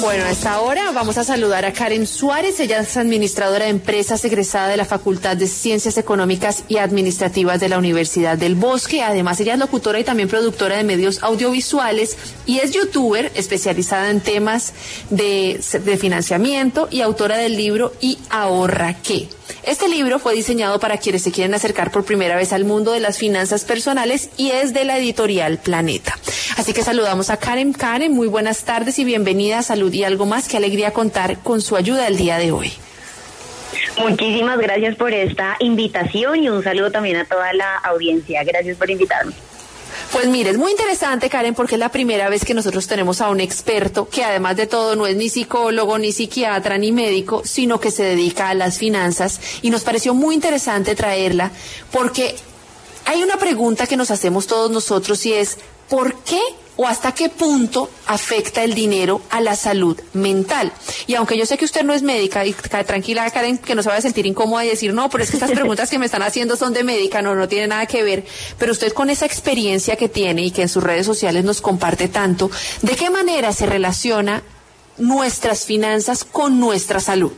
Bueno, a esta hora vamos a saludar a Karen Suárez. Ella es administradora de empresas egresada de la Facultad de Ciencias Económicas y Administrativas de la Universidad del Bosque. Además, ella es locutora y también productora de medios audiovisuales y es youtuber especializada en temas de, de financiamiento y autora del libro Y ahorra qué. Este libro fue diseñado para quienes se quieren acercar por primera vez al mundo de las finanzas personales y es de la editorial Planeta. Así que saludamos a Karen. Karen, muy buenas tardes y bienvenida a Salud y algo más. Qué alegría contar con su ayuda el día de hoy. Muchísimas gracias por esta invitación y un saludo también a toda la audiencia. Gracias por invitarme. Pues mire, es muy interesante, Karen, porque es la primera vez que nosotros tenemos a un experto que además de todo no es ni psicólogo, ni psiquiatra, ni médico, sino que se dedica a las finanzas. Y nos pareció muy interesante traerla porque hay una pregunta que nos hacemos todos nosotros y es, ¿por qué o hasta qué punto afecta el dinero a la salud mental. Y aunque yo sé que usted no es médica, y tranquila Karen, que no se vaya a sentir incómoda y decir, no, pero es que estas preguntas que me están haciendo son de médica, no, no tiene nada que ver, pero usted con esa experiencia que tiene y que en sus redes sociales nos comparte tanto, ¿de qué manera se relaciona nuestras finanzas con nuestra salud?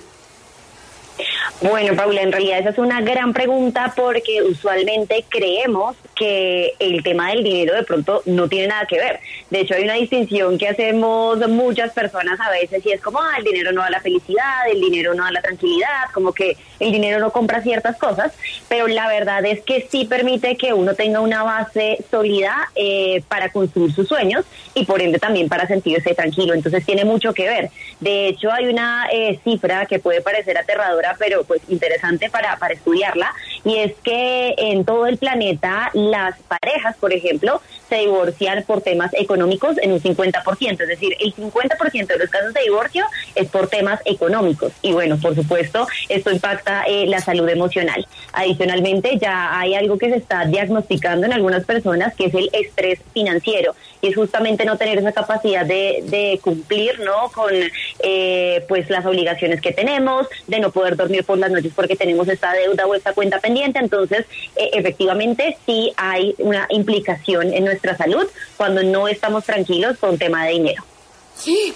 Bueno, Paula, en realidad esa es una gran pregunta porque usualmente creemos que el tema del dinero de pronto no tiene nada que ver. De hecho, hay una distinción que hacemos muchas personas a veces y es como, ah, el dinero no da la felicidad, el dinero no da la tranquilidad, como que el dinero no compra ciertas cosas, pero la verdad es que sí permite que uno tenga una base sólida eh, para construir sus sueños y por ende también para sentirse tranquilo. Entonces tiene mucho que ver. De hecho, hay una eh, cifra que puede parecer aterradora, pero pues interesante para, para estudiarla, y es que en todo el planeta las parejas, por ejemplo, se divorcian por temas económicos en un 50%, es decir, el 50% de los casos de divorcio es por temas económicos. Y bueno, por supuesto, esto impacta eh, la salud emocional. Adicionalmente, ya hay algo que se está diagnosticando en algunas personas, que es el estrés financiero, y es justamente no tener esa capacidad de, de cumplir ¿no? con eh, pues las obligaciones que tenemos, de no poder dormir por las noches porque tenemos esta deuda o esta cuenta pendiente. Entonces, eh, efectivamente, sí hay una implicación en nuestra salud cuando no estamos tranquilos con tema de dinero.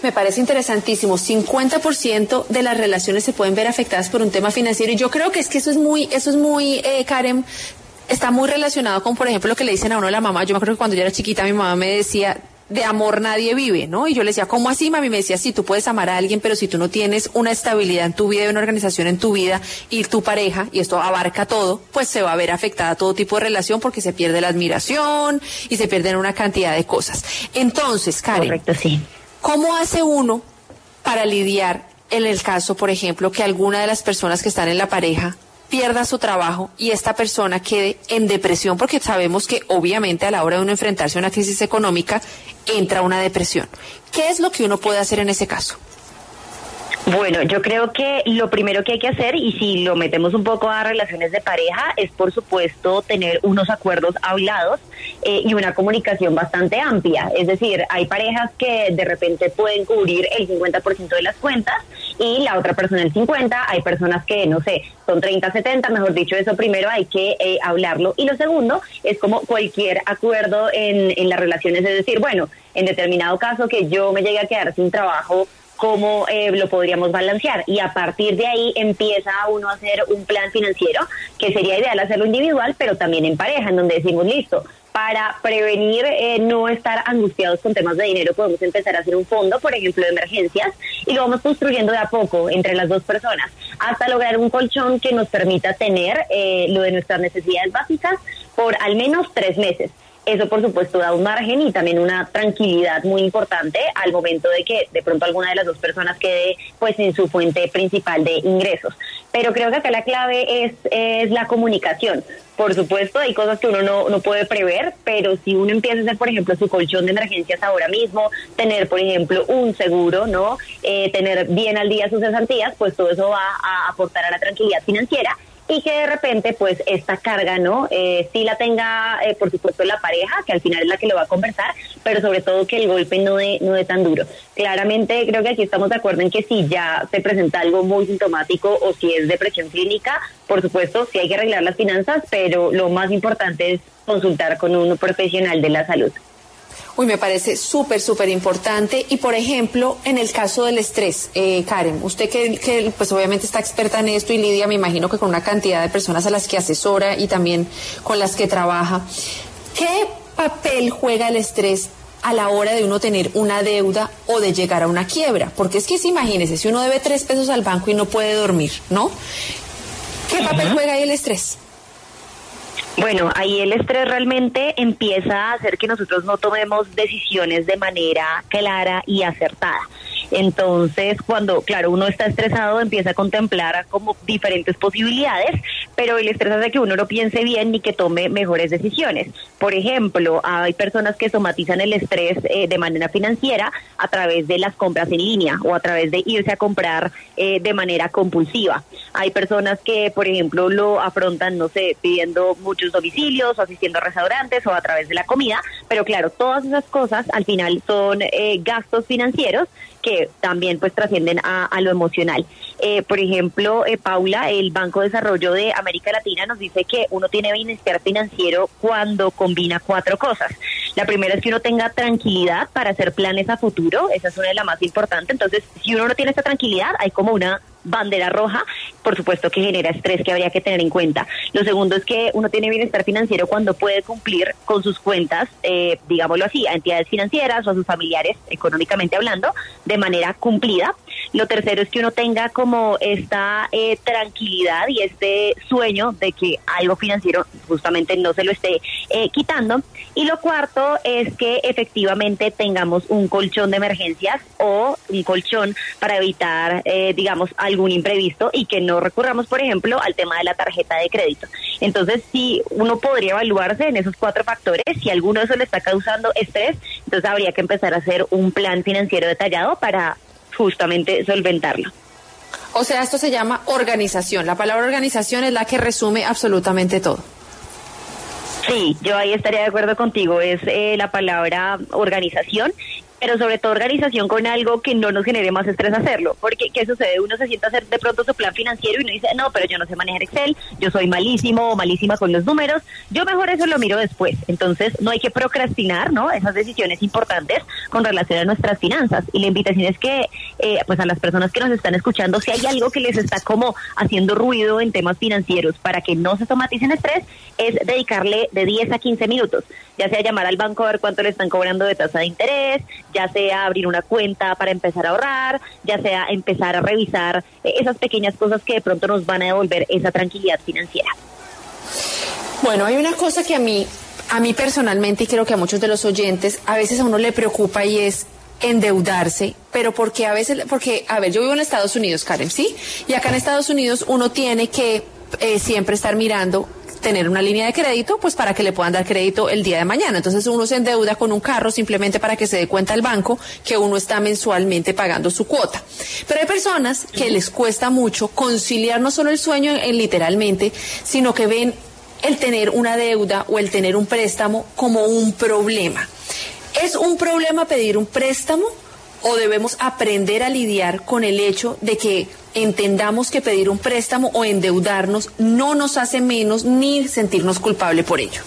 Me parece interesantísimo. 50% de las relaciones se pueden ver afectadas por un tema financiero y yo creo que es que eso es muy, eso es muy, eh, Karen, está muy relacionado con, por ejemplo, lo que le dicen a uno la mamá. Yo me acuerdo que cuando yo era chiquita mi mamá me decía, de amor nadie vive, ¿no? Y yo le decía, ¿cómo así, mami? Me decía, sí, tú puedes amar a alguien, pero si tú no tienes una estabilidad en tu vida y una organización en tu vida y tu pareja, y esto abarca todo, pues se va a ver afectada todo tipo de relación porque se pierde la admiración y se pierden una cantidad de cosas. Entonces, Karen, Correcto, sí. ¿cómo hace uno para lidiar en el caso, por ejemplo, que alguna de las personas que están en la pareja pierda su trabajo y esta persona quede en depresión, porque sabemos que obviamente a la hora de uno enfrentarse a una crisis económica entra una depresión. ¿Qué es lo que uno puede hacer en ese caso? Bueno, yo creo que lo primero que hay que hacer, y si lo metemos un poco a relaciones de pareja, es por supuesto tener unos acuerdos hablados eh, y una comunicación bastante amplia. Es decir, hay parejas que de repente pueden cubrir el 50% de las cuentas y la otra persona el 50%. Hay personas que, no sé, son 30, 70, mejor dicho, eso primero hay que eh, hablarlo. Y lo segundo es como cualquier acuerdo en, en las relaciones, es decir, bueno, en determinado caso que yo me llegue a quedar sin trabajo, cómo eh, lo podríamos balancear. Y a partir de ahí empieza uno a hacer un plan financiero, que sería ideal hacerlo individual, pero también en pareja, en donde decimos, listo, para prevenir eh, no estar angustiados con temas de dinero, podemos empezar a hacer un fondo, por ejemplo, de emergencias, y lo vamos construyendo de a poco entre las dos personas, hasta lograr un colchón que nos permita tener eh, lo de nuestras necesidades básicas por al menos tres meses. Eso, por supuesto, da un margen y también una tranquilidad muy importante al momento de que de pronto alguna de las dos personas quede pues en su fuente principal de ingresos. Pero creo que acá la clave es, es la comunicación. Por supuesto, hay cosas que uno no, no puede prever, pero si uno empieza a hacer, por ejemplo, su colchón de emergencias ahora mismo, tener, por ejemplo, un seguro, ¿no? Eh, tener bien al día sus cesantías, pues todo eso va a aportar a la tranquilidad financiera y que de repente pues esta carga no eh, sí la tenga eh, por supuesto la pareja que al final es la que lo va a conversar pero sobre todo que el golpe no de no de tan duro. Claramente creo que aquí estamos de acuerdo en que si ya se presenta algo muy sintomático o si es depresión clínica por supuesto sí hay que arreglar las finanzas pero lo más importante es consultar con un profesional de la salud Uy, me parece súper, súper importante. Y por ejemplo, en el caso del estrés, eh, Karen, usted que, que, pues obviamente está experta en esto y Lidia, me imagino que con una cantidad de personas a las que asesora y también con las que trabaja, ¿qué papel juega el estrés a la hora de uno tener una deuda o de llegar a una quiebra? Porque es que si imagínese, si uno debe tres pesos al banco y no puede dormir, ¿no? ¿Qué papel juega ahí el estrés? Bueno, ahí el estrés realmente empieza a hacer que nosotros no tomemos decisiones de manera clara y acertada. Entonces, cuando, claro, uno está estresado, empieza a contemplar como diferentes posibilidades, pero el estrés hace que uno no piense bien ni que tome mejores decisiones. Por ejemplo, hay personas que somatizan el estrés eh, de manera financiera a través de las compras en línea o a través de irse a comprar eh, de manera compulsiva. Hay personas que, por ejemplo, lo afrontan, no sé, pidiendo muchos domicilios o asistiendo a restaurantes o a través de la comida, pero claro, todas esas cosas al final son eh, gastos financieros que también pues trascienden a, lo emocional. Eh, por ejemplo, eh, Paula, el Banco de Desarrollo de América Latina nos dice que uno tiene bienestar financiero cuando combina cuatro cosas. La primera es que uno tenga tranquilidad para hacer planes a futuro, esa es una de las más importantes. Entonces, si uno no tiene esta tranquilidad, hay como una bandera roja, por supuesto que genera estrés que habría que tener en cuenta. Lo segundo es que uno tiene bienestar financiero cuando puede cumplir con sus cuentas, eh, digámoslo así, a entidades financieras o a sus familiares, económicamente hablando, de manera cumplida. Lo tercero es que uno tenga como esta eh, tranquilidad y este sueño de que algo financiero justamente no se lo esté eh, quitando. Y lo cuarto es que efectivamente tengamos un colchón de emergencias o un colchón para evitar, eh, digamos, algún imprevisto y que no recurramos, por ejemplo, al tema de la tarjeta de crédito. Entonces, si uno podría evaluarse en esos cuatro factores, si alguno de esos le está causando estrés, entonces habría que empezar a hacer un plan financiero detallado para justamente solventarlo. O sea, esto se llama organización. La palabra organización es la que resume absolutamente todo. Sí, yo ahí estaría de acuerdo contigo. Es eh, la palabra organización pero sobre todo organización con algo que no nos genere más estrés hacerlo. Porque, ¿qué sucede? Uno se sienta a hacer de pronto su plan financiero y uno dice, no, pero yo no sé manejar Excel, yo soy malísimo o malísima con los números, yo mejor eso lo miro después. Entonces, no hay que procrastinar, ¿no? Esas decisiones importantes con relación a nuestras finanzas. Y la invitación es que, eh, pues a las personas que nos están escuchando, si hay algo que les está como haciendo ruido en temas financieros para que no se somaticen estrés, es dedicarle de 10 a 15 minutos, ya sea llamar al banco a ver cuánto le están cobrando de tasa de interés, ya sea abrir una cuenta para empezar a ahorrar, ya sea empezar a revisar esas pequeñas cosas que de pronto nos van a devolver esa tranquilidad financiera. Bueno, hay una cosa que a mí, a mí personalmente y creo que a muchos de los oyentes, a veces a uno le preocupa y es endeudarse, pero porque a veces, porque, a ver, yo vivo en Estados Unidos, Karen, ¿sí? Y acá en Estados Unidos uno tiene que eh, siempre estar mirando tener una línea de crédito, pues para que le puedan dar crédito el día de mañana. Entonces uno se endeuda con un carro simplemente para que se dé cuenta el banco que uno está mensualmente pagando su cuota. Pero hay personas que les cuesta mucho conciliar no solo el sueño en, literalmente, sino que ven el tener una deuda o el tener un préstamo como un problema. ¿Es un problema pedir un préstamo o debemos aprender a lidiar con el hecho de que entendamos que pedir un préstamo o endeudarnos no nos hace menos ni sentirnos culpable por ello.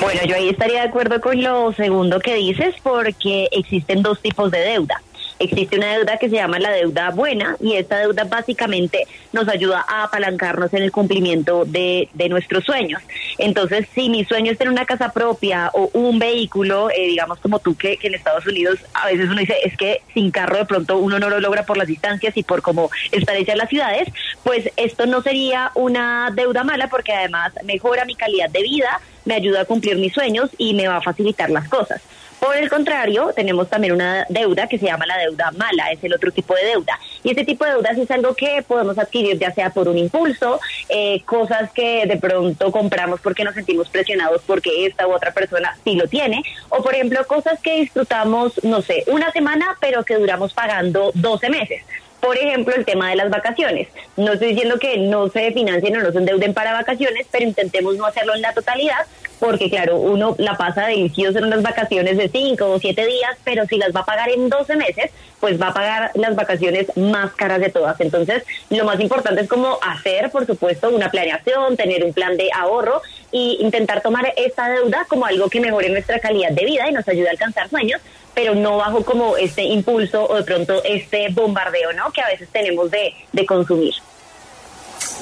Bueno, yo ahí estaría de acuerdo con lo segundo que dices porque existen dos tipos de deuda. Existe una deuda que se llama la deuda buena y esta deuda básicamente nos ayuda a apalancarnos en el cumplimiento de, de nuestros sueños. Entonces, si mi sueño es tener una casa propia o un vehículo, eh, digamos como tú que, en Estados Unidos a veces uno dice es que sin carro de pronto uno no lo logra por las distancias y por cómo están hechas las ciudades, pues esto no sería una deuda mala porque además mejora mi calidad de vida, me ayuda a cumplir mis sueños y me va a facilitar las cosas. Por el contrario, tenemos también una deuda que se llama la deuda mala, es el otro tipo de deuda. Y este tipo de deudas es algo que podemos adquirir ya sea por un impulso, eh, cosas que de pronto compramos porque nos sentimos presionados porque esta u otra persona sí lo tiene, o por ejemplo cosas que disfrutamos, no sé, una semana, pero que duramos pagando 12 meses. Por ejemplo, el tema de las vacaciones. No estoy diciendo que no se financien o no se endeuden para vacaciones, pero intentemos no hacerlo en la totalidad, porque claro, uno la pasa delicioso en unas vacaciones de 5 o 7 días, pero si las va a pagar en 12 meses, pues va a pagar las vacaciones más caras de todas. Entonces, lo más importante es como hacer, por supuesto, una planeación, tener un plan de ahorro y intentar tomar esta deuda como algo que mejore nuestra calidad de vida y nos ayude a alcanzar sueños, pero no bajo como este impulso o de pronto este bombardeo, ¿no? Que a veces tenemos de, de consumir.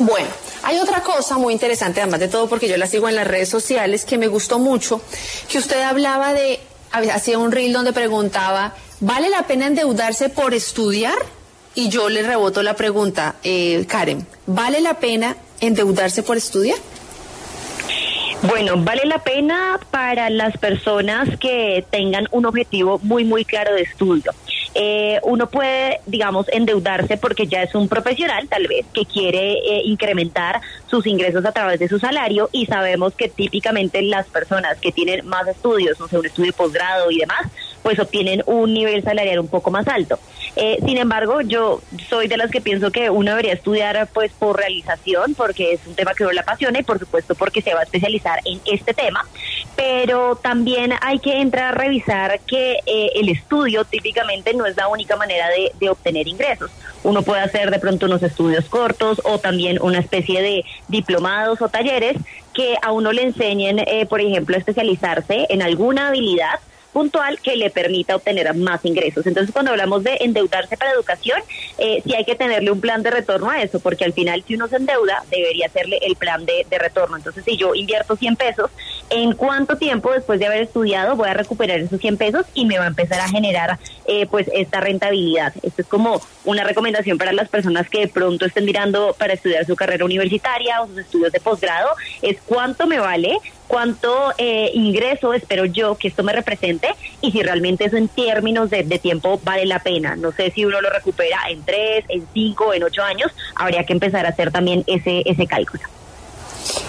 Bueno, hay otra cosa muy interesante, además de todo, porque yo la sigo en las redes sociales, que me gustó mucho, que usted hablaba de, hacía un reel donde preguntaba, ¿vale la pena endeudarse por estudiar? Y yo le reboto la pregunta, eh, Karen, ¿vale la pena endeudarse por estudiar? Bueno, vale la pena para las personas que tengan un objetivo muy, muy claro de estudio. Eh, uno puede, digamos, endeudarse porque ya es un profesional, tal vez, que quiere eh, incrementar sus ingresos a través de su salario y sabemos que típicamente las personas que tienen más estudios, no sé, un estudio posgrado y demás, pues obtienen un nivel salarial un poco más alto. Eh, sin embargo, yo soy de las que pienso que uno debería estudiar pues por realización, porque es un tema que uno le apasiona y por supuesto porque se va a especializar en este tema, pero también hay que entrar a revisar que eh, el estudio típicamente no es la única manera de, de obtener ingresos. Uno puede hacer de pronto unos estudios cortos o también una especie de diplomados o talleres que a uno le enseñen, eh, por ejemplo, a especializarse en alguna habilidad puntual que le permita obtener más ingresos. Entonces, cuando hablamos de endeudarse para educación, eh, sí hay que tenerle un plan de retorno a eso, porque al final, si uno se endeuda, debería hacerle el plan de, retorno. Entonces, si yo invierto 100 pesos, ¿en cuánto tiempo después de haber estudiado voy a recuperar esos 100 pesos y me va a empezar a generar eh, pues esta rentabilidad? Esto es como una recomendación para las personas que de pronto estén mirando para estudiar su carrera universitaria o sus estudios de posgrado, es cuánto me vale cuánto eh, ingreso espero yo que esto me represente y si realmente eso en términos de, tiempo vale la pena. No sé si uno lo recupera en tres, en cinco, en ocho años, habría que empezar a hacer también ese, ese cálculo.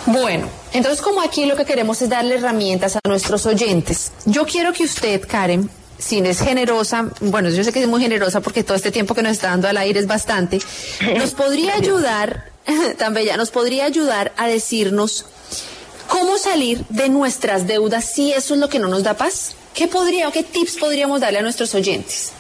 Bueno, entonces como aquí lo que queremos es darle herramientas a nuestros oyentes, yo quiero que usted, Karen, si es generosa, bueno, yo sé que es muy generosa porque todo este tiempo que nos está dando al aire es bastante, nos podría ayudar, tan bella, nos podría ayudar a decirnos ¿Cómo salir de nuestras deudas si eso es lo que no nos da paz? ¿Qué podría o qué tips podríamos darle a nuestros oyentes?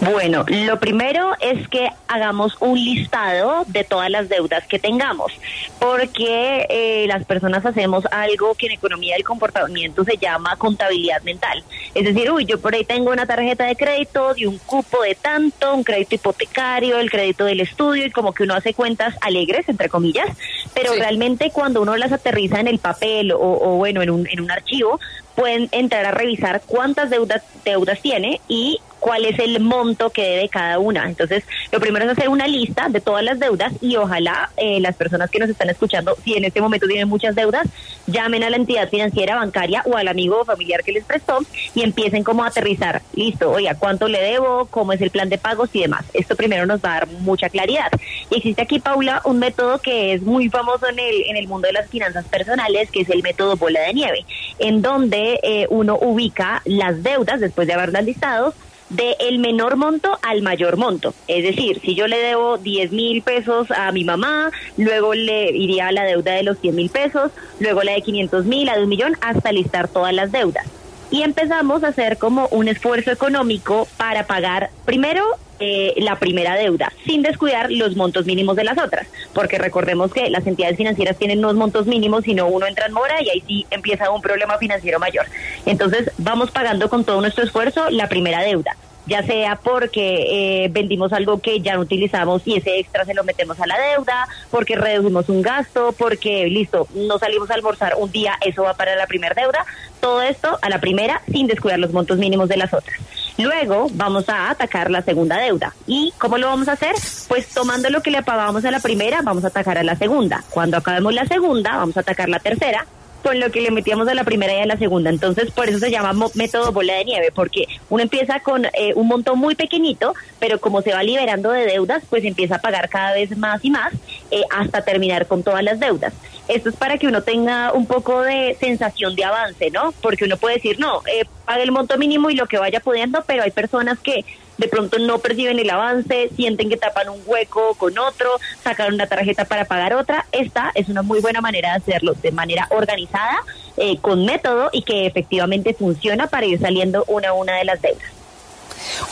Bueno, lo primero es que hagamos un listado de todas las deudas que tengamos, porque eh, las personas hacemos algo que en economía del comportamiento se llama contabilidad mental. Es decir, uy, yo por ahí tengo una tarjeta de crédito de un cupo de tanto, un crédito hipotecario, el crédito del estudio, y como que uno hace cuentas alegres, entre comillas, pero realmente cuando uno las aterriza en el papel o, o bueno, en un, en un archivo, pueden entrar a revisar cuántas deudas, deudas tiene y cuál es el monto que debe cada una. Entonces, lo primero es hacer una lista de todas las deudas y ojalá eh, las personas que nos están escuchando, si en este momento tienen muchas deudas, llamen a la entidad financiera, bancaria o al amigo o familiar que les prestó y empiecen como a aterrizar. Listo, oiga, ¿cuánto le debo? ¿Cómo es el plan de pagos y demás? Esto primero nos va a dar mucha claridad. Y existe aquí, Paula, un método que es muy famoso en el, en el mundo de las finanzas personales, que es el método bola de nieve, en donde eh, uno ubica las deudas después de haberlas listado de el menor monto al mayor monto. Es decir, si yo le debo 10 mil pesos a mi mamá, luego le iría la deuda de los 100 mil pesos, luego la de 500 mil, a de un millón, hasta listar todas las deudas. Y empezamos a hacer como un esfuerzo económico para pagar primero eh, la primera deuda, sin descuidar los montos mínimos de las otras, porque recordemos que las entidades financieras tienen unos montos mínimos, si no uno entra en mora y ahí sí empieza un problema financiero mayor. Entonces vamos pagando con todo nuestro esfuerzo la primera deuda ya sea porque eh, vendimos algo que ya no utilizamos y ese extra se lo metemos a la deuda, porque redujimos un gasto, porque listo, no salimos a almorzar un día, eso va para la primera deuda, todo esto a la primera sin descuidar los montos mínimos de las otras. Luego vamos a atacar la segunda deuda. ¿Y cómo lo vamos a hacer? Pues tomando lo que le pagábamos a la primera, vamos a atacar a la segunda. Cuando acabemos la segunda, vamos a atacar la tercera con lo que le metíamos a la primera y a la segunda. Entonces, por eso se llama método bola de nieve, porque uno empieza con eh, un montón muy pequeñito, pero como se va liberando de deudas, pues empieza a pagar cada vez más y más eh, hasta terminar con todas las deudas. Esto es para que uno tenga un poco de sensación de avance, ¿no? Porque uno puede decir, no, eh, pague el monto mínimo y lo que vaya pudiendo, pero hay personas que de pronto no perciben el avance, sienten que tapan un hueco con otro, sacan una tarjeta para pagar otra. Esta es una muy buena manera de hacerlo de manera organizada, eh, con método y que efectivamente funciona para ir saliendo una a una de las deudas.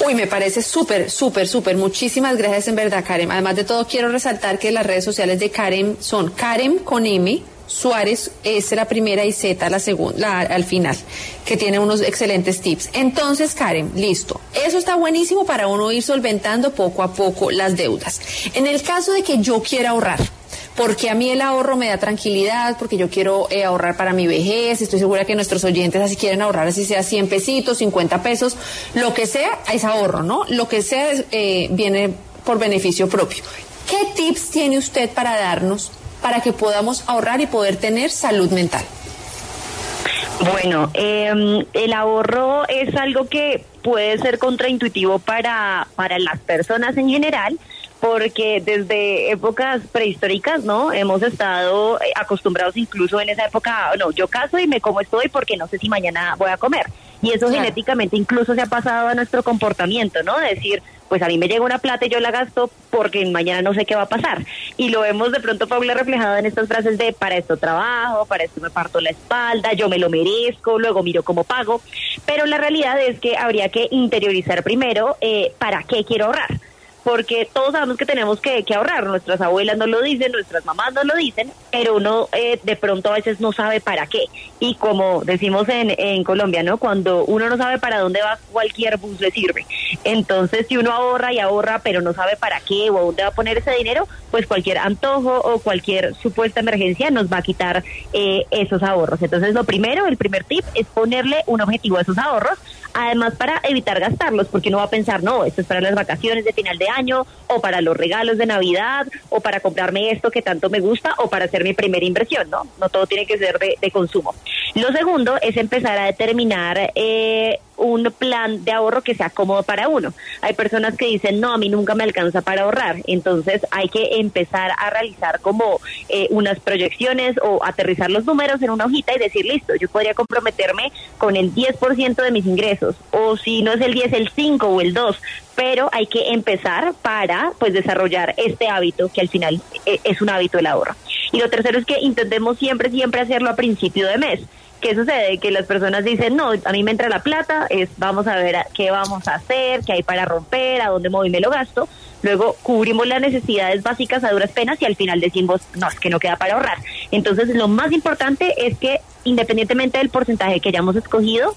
Uy, me parece súper, súper, súper. Muchísimas gracias en verdad, Karen. Además de todo, quiero resaltar que las redes sociales de Karen son Karen con M, Suárez es la primera y Z la segunda, al final, que tiene unos excelentes tips. Entonces, Karen, listo. Eso está buenísimo para uno ir solventando poco a poco las deudas. En el caso de que yo quiera ahorrar, porque a mí el ahorro me da tranquilidad, porque yo quiero eh, ahorrar para mi vejez, estoy segura que nuestros oyentes así quieren ahorrar, así sea 100 pesitos, 50 pesos, lo que sea, es ahorro, ¿no? Lo que sea eh, viene por beneficio propio. ¿Qué tips tiene usted para darnos para que podamos ahorrar y poder tener salud mental? Bueno, em, el ahorro es algo que puede ser contraintuitivo para, para las personas en general, porque desde épocas prehistóricas, ¿no? Hemos estado eh, acostumbrados incluso en esa época, no, yo caso y me como estoy porque no sé si mañana voy a comer. Y eso genéticamente incluso se ha pasado a nuestro comportamiento, ¿no? decir, pues a mí me llega una plata y yo la gasto porque mañana no sé qué va a pasar. Y lo vemos de pronto, Paula, reflejado en estas frases de para esto trabajo, para esto me parto la espalda, yo me lo merezco, luego miro cómo pago. Pero la realidad es que habría que interiorizar primero eh, para qué quiero ahorrar porque todos sabemos que tenemos que, ahorrar, nuestras abuelas nos lo dicen, nuestras mamás nos lo dicen, pero uno eh, de pronto a veces no sabe para qué. Y como decimos en, en Colombia, ¿no? Cuando uno no sabe para dónde va, cualquier bus le sirve. Entonces, si uno ahorra y ahorra, pero no sabe para qué o a dónde va a poner ese dinero, pues cualquier antojo o cualquier supuesta emergencia nos va a quitar eh, esos ahorros. Entonces, lo primero, el primer tip es ponerle un objetivo a esos ahorros Además, para evitar gastarlos, porque uno va a pensar, no, esto es para las vacaciones de final de año, o para los regalos de Navidad, o para comprarme esto que tanto me gusta, o para hacer mi primera inversión, ¿no? No todo tiene que ser de, consumo. Lo segundo es empezar a determinar eh, un plan de ahorro que sea cómodo para uno. Hay personas que dicen, no, a mí nunca me alcanza para ahorrar. Entonces hay que empezar a realizar como eh, unas proyecciones o aterrizar los números en una hojita y decir, listo, yo podría comprometerme con el 10% de mis ingresos. O si no es el 10, el 5 o el 2. Pero hay que empezar para pues desarrollar este hábito que al final eh, es un hábito el ahorro. Y lo tercero es que intentemos siempre, siempre hacerlo a principio de mes. ¿Qué sucede? Que las personas dicen, no, a mí me entra la plata, es vamos a ver qué vamos a hacer, qué hay para romper, a dónde y me lo gasto. Luego cubrimos las necesidades básicas a duras penas y al final decimos, no, es que no queda para ahorrar. Entonces, lo más importante es que independientemente del porcentaje que hayamos escogido,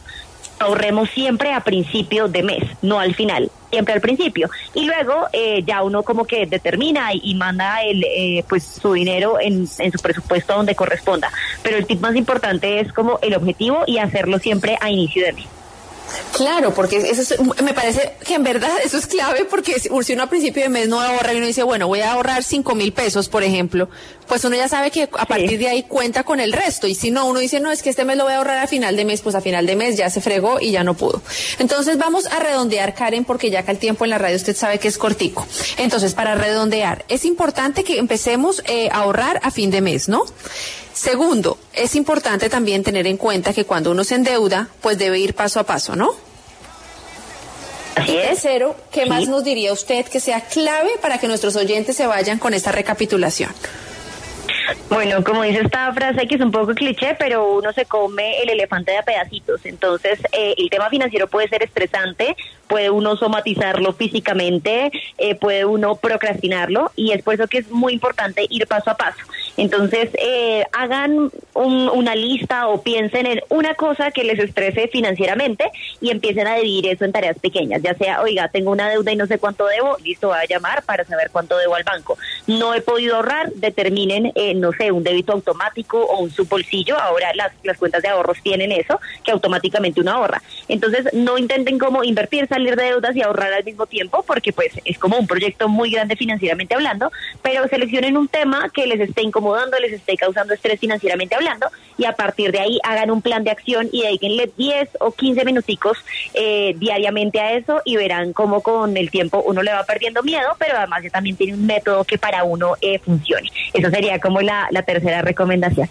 ahorremos siempre a principio de mes, no al final, siempre al principio. Y luego eh, ya uno como que determina y, manda el, eh, pues su dinero en, en su presupuesto donde corresponda. Pero el tip más importante es como el objetivo y hacerlo siempre a inicio de mes. Claro, porque eso me parece que en verdad eso es clave porque si uno a principio de mes no ahorra y uno dice, bueno, voy a ahorrar cinco mil pesos, por ejemplo, pues uno ya sabe que a partir de ahí cuenta con el resto. Y si no, uno dice, no, es que este mes lo voy a ahorrar a final de mes, pues a final de mes ya se fregó y ya no pudo. Entonces vamos a redondear, Karen, porque ya que el tiempo en la radio usted sabe que es cortico. Entonces, para redondear, es importante que empecemos eh, a ahorrar a fin de mes, ¿no? Segundo, es importante también tener en cuenta que cuando uno se endeuda, pues debe ir paso a paso, ¿no? Así es. Tercero, ¿qué más nos diría usted que sea clave para que nuestros oyentes se vayan con esta recapitulación? Bueno, como dice esta frase que es un poco cliché, pero uno se come el elefante de a pedacitos. Entonces, eh, el tema financiero puede ser estresante, puede uno somatizarlo físicamente, eh, puede uno procrastinarlo y es por eso que es muy importante ir paso a paso. Entonces, eh, hagan una lista o piensen en una cosa que les estrese financieramente y empiecen a dividir eso en tareas pequeñas, ya sea, oiga, tengo una deuda y no sé cuánto debo, listo, voy a llamar para saber cuánto debo al banco. No he podido ahorrar, determinen, eh, no un débito automático o un subbolsillo, ahora las, las cuentas de ahorros tienen eso, que automáticamente uno ahorra. Entonces, no intenten como invertir, salir de deudas y ahorrar al mismo tiempo, porque pues es como un proyecto muy grande financieramente hablando, pero seleccionen un tema que les esté incomodando incomodando, les esté causando estrés financieramente hablando, y a partir de ahí hagan un plan de acción y dedíquenle 10 o 15 minuticos eh, diariamente a eso y verán cómo con el tiempo uno le va perdiendo miedo, pero además ya también tiene un método que para uno eh, funcione. Eso sería como la, la tercera recomendación.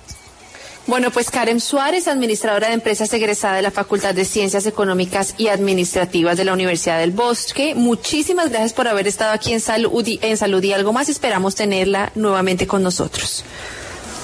Bueno, pues Karen Suárez, administradora de empresas egresada de la Facultad de Ciencias Económicas y Administrativas de la Universidad del Bosque, muchísimas gracias por haber estado aquí en Salud en Salud y algo más. Esperamos tenerla nuevamente con nosotros.